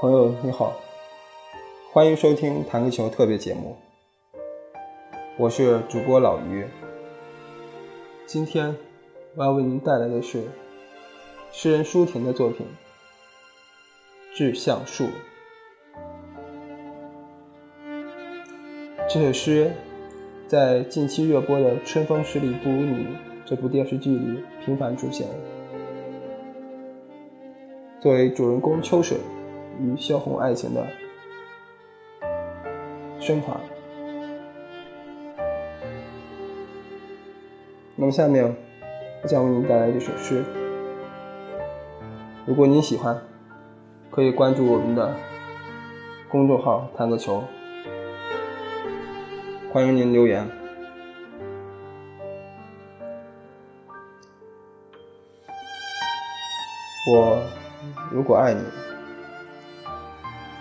朋友你好，欢迎收听弹个球特别节目，我是主播老于。今天我要为您带来的是诗人舒婷的作品《致橡树》。这首诗在近期热播的《春风十里不如你》这部电视剧里频繁出现。作为主人公秋水与萧红爱情的升华。那么下面我将为您带来这首诗。如果您喜欢，可以关注我们的公众号“弹个球”，欢迎您留言。我。如果爱你，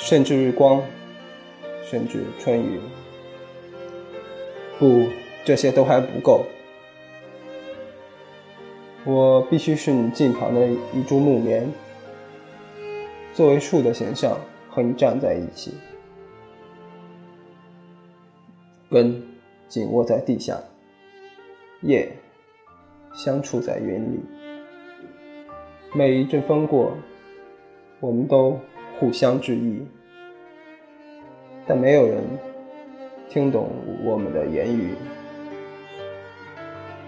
甚至日光，甚至春雨。不，这些都还不够。我必须是你近旁的一株木棉，作为树的形象和你站在一起，根紧握在地下，叶。相触在云里，每一阵风过，我们都互相致意，但没有人听懂我们的言语。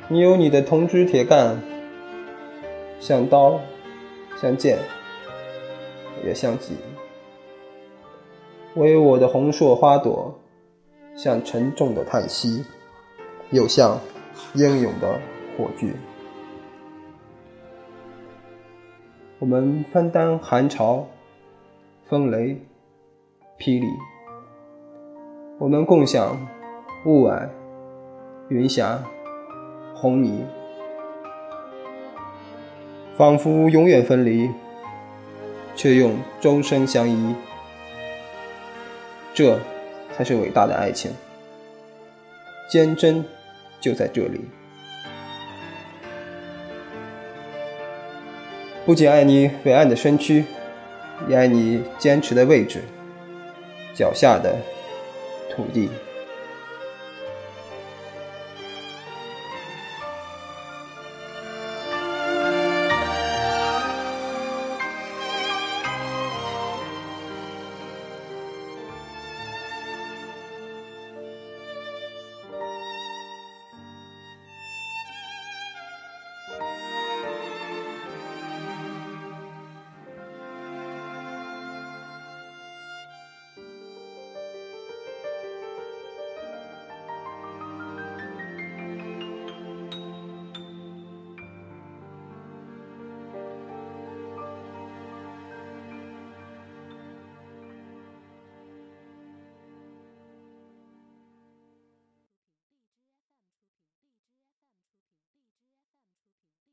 你有你的铜枝铁干，像刀，像剑，也像戟；我有我的红硕花朵，像沉重的叹息，又像英勇的。火炬，我们分担寒潮、风雷、霹雳；我们共享雾霭、云霞、红霓，仿佛永远分离，却用终生相依。这才是伟大的爱情，坚贞就在这里。不仅爱你伟岸的身躯，也爱你坚持的位置，脚下的土地。